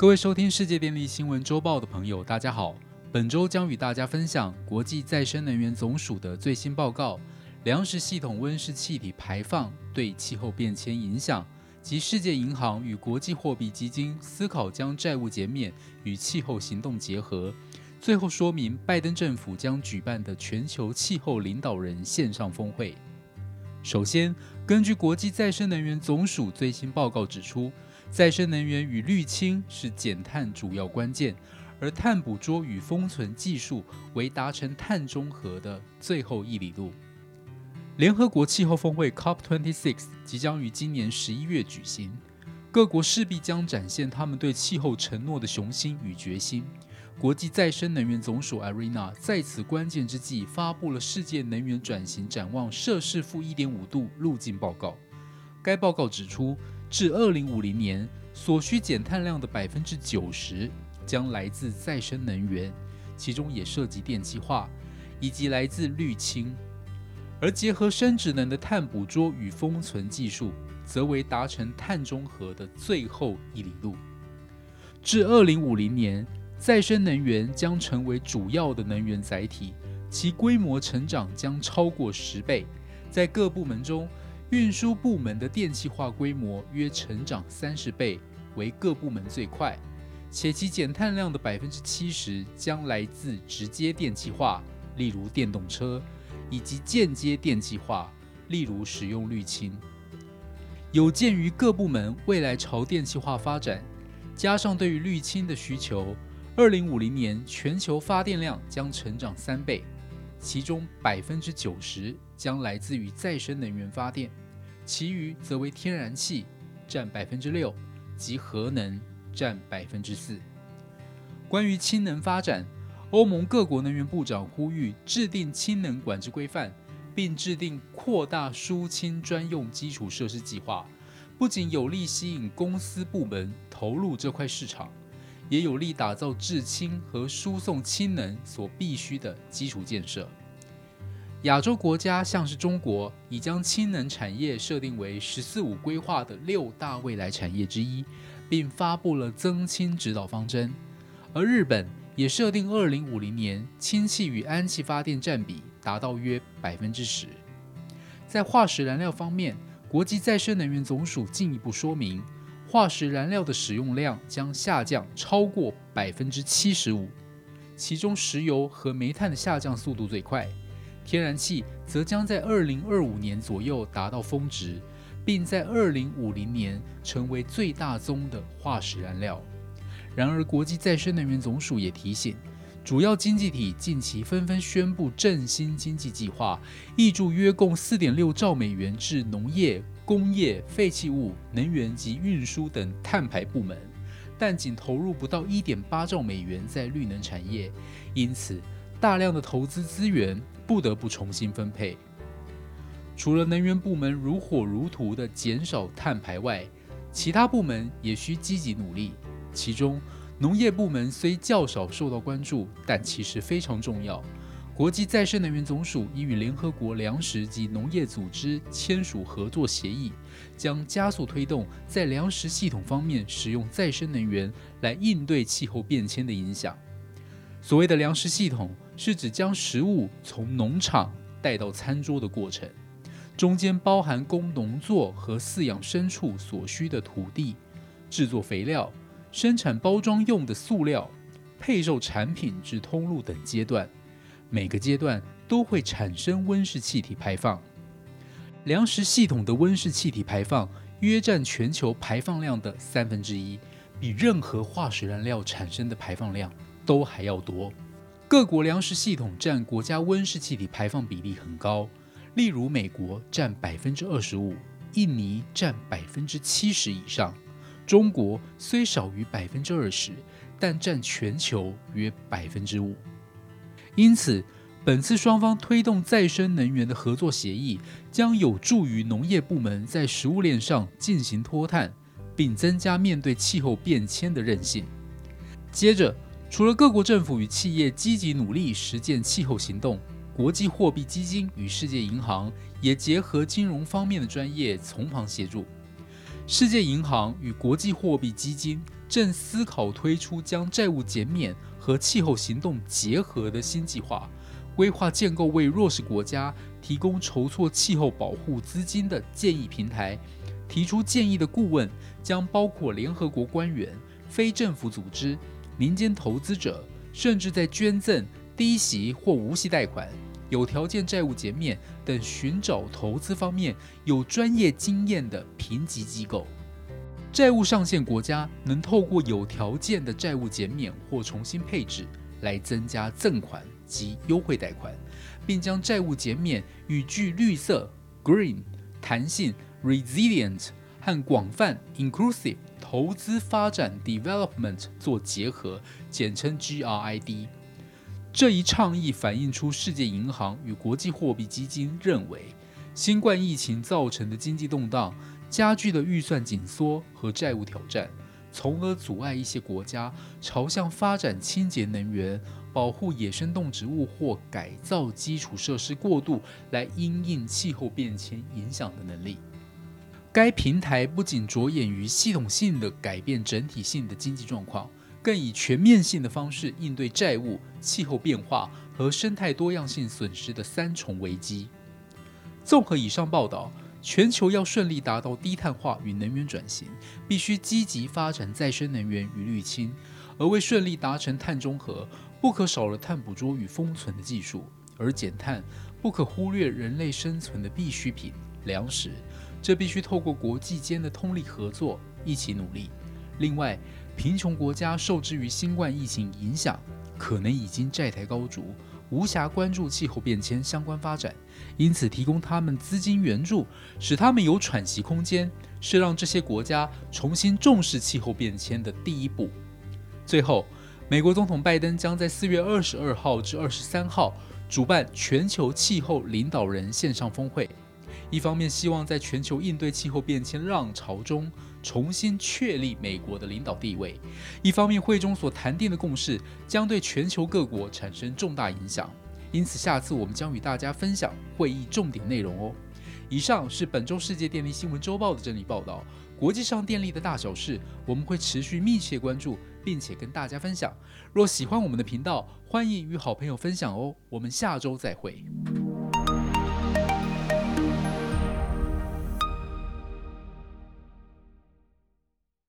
各位收听世界电力新闻周报的朋友，大家好。本周将与大家分享国际再生能源总署的最新报告：粮食系统温室气体排放对气候变迁影响，及世界银行与国际货币基金思考将债务减免与气候行动结合。最后说明拜登政府将举办的全球气候领导人线上峰会。首先，根据国际再生能源总署最新报告指出，再生能源与滤清是减碳主要关键。而碳捕捉与封存技术为达成碳中和的最后一里路。联合国气候峰会 （COP26） 即将于今年十一月举行，各国势必将展现他们对气候承诺的雄心与决心。国际再生能源总署 （IRENA） 在此关键之际发布了《世界能源转型展望：摄氏负一点五度路径报告》。该报告指出，至二零五零年所需减碳量的百分之九十。将来自再生能源，其中也涉及电气化，以及来自滤清，而结合生质能的碳捕捉与封存技术，则为达成碳中和的最后一里路。至二零五零年，再生能源将成为主要的能源载体，其规模成长将超过十倍。在各部门中，运输部门的电气化规模约成长三十倍，为各部门最快。且其减碳量的百分之七十将来自直接电气化，例如电动车，以及间接电气化，例如使用滤清。有鉴于各部门未来朝电气化发展，加上对于滤清的需求，二零五零年全球发电量将成长三倍，其中百分之九十将来自于再生能源发电，其余则为天然气，占百分之六，及核能。占百分之四。关于氢能发展，欧盟各国能源部长呼吁制定氢能管制规范，并制定扩大输氢专用基础设施计划，不仅有利吸引公司部门投入这块市场，也有利打造制氢和输送氢能所必须的基础建设。亚洲国家像是中国，已将氢能产业设定为“十四五”规划的六大未来产业之一。并发布了增氢指导方针，而日本也设定二零五零年氢气与氨气发电占比达到约百分之十。在化石燃料方面，国际再生能源总署进一步说明，化石燃料的使用量将下降超过百分之七十五，其中石油和煤炭的下降速度最快，天然气则将在二零二五年左右达到峰值。并在二零五零年成为最大宗的化石燃料。然而，国际再生能源总署也提醒，主要经济体近期纷纷宣布振兴经济计划，挹注约共四点六兆美元至农业、工业、废弃物、能源及运输等碳排部门，但仅投入不到一点八兆美元在绿能产业，因此大量的投资资源不得不重新分配。除了能源部门如火如荼地减少碳排外，其他部门也需积极努力。其中，农业部门虽较少受到关注，但其实非常重要。国际再生能源总署已与联合国粮食及农业组织签署合作协议，将加速推动在粮食系统方面使用再生能源来应对气候变迁的影响。所谓的粮食系统，是指将食物从农场带到餐桌的过程。中间包含供农作和饲养牲畜所需的土地、制作肥料、生产包装用的塑料、配售产品至通路等阶段，每个阶段都会产生温室气体排放。粮食系统的温室气体排放约占全球排放量的三分之一，比任何化石燃料产生的排放量都还要多。各国粮食系统占国家温室气体排放比例很高。例如，美国占百分之二十五，印尼占百分之七十以上，中国虽少于百分之二十，但占全球约百分之五。因此，本次双方推动再生能源的合作协议，将有助于农业部门在食物链上进行脱碳，并增加面对气候变迁的韧性。接着，除了各国政府与企业积极努力实践气候行动。国际货币基金与世界银行也结合金融方面的专业，从旁协助。世界银行与国际货币基金正思考推出将债务减免和气候行动结合的新计划，规划建构为弱势国家提供筹措气候保护资金的建议平台。提出建议的顾问将包括联合国官员、非政府组织、民间投资者，甚至在捐赠、低息或无息贷款。有条件债务减免等寻找投资方面有专业经验的评级机构，债务上限国家能透过有条件的债务减免或重新配置来增加赠款及优惠贷款，并将债务减免与具绿色 （green）、弹性 （resilient） 和广泛 （inclusive） 投资发展 （development） 做结合，简称 GRID。这一倡议反映出世界银行与国际货币基金认为，新冠疫情造成的经济动荡加剧了预算紧缩和债务挑战，从而阻碍一些国家朝向发展清洁能源、保护野生动植物或改造基础设施过渡来因应气候变迁影响的能力。该平台不仅着眼于系统性的改变整体性的经济状况。更以全面性的方式应对债务、气候变化和生态多样性损失的三重危机。综合以上报道，全球要顺利达到低碳化与能源转型，必须积极发展再生能源与滤氢；而为顺利达成碳中和，不可少了碳捕捉与封存的技术；而减碳不可忽略人类生存的必需品——粮食。这必须透过国际间的通力合作，一起努力。另外，贫穷国家受制于新冠疫情影响，可能已经债台高筑，无暇关注气候变迁相关发展。因此，提供他们资金援助，使他们有喘息空间，是让这些国家重新重视气候变迁的第一步。最后，美国总统拜登将在四月二十二号至二十三号主办全球气候领导人线上峰会。一方面希望在全球应对气候变迁浪潮中重新确立美国的领导地位；一方面会中所谈定的共识将对全球各国产生重大影响。因此，下次我们将与大家分享会议重点内容哦。以上是本周世界电力新闻周报的整理报道。国际上电力的大小事，我们会持续密切关注，并且跟大家分享。若喜欢我们的频道，欢迎与好朋友分享哦。我们下周再会。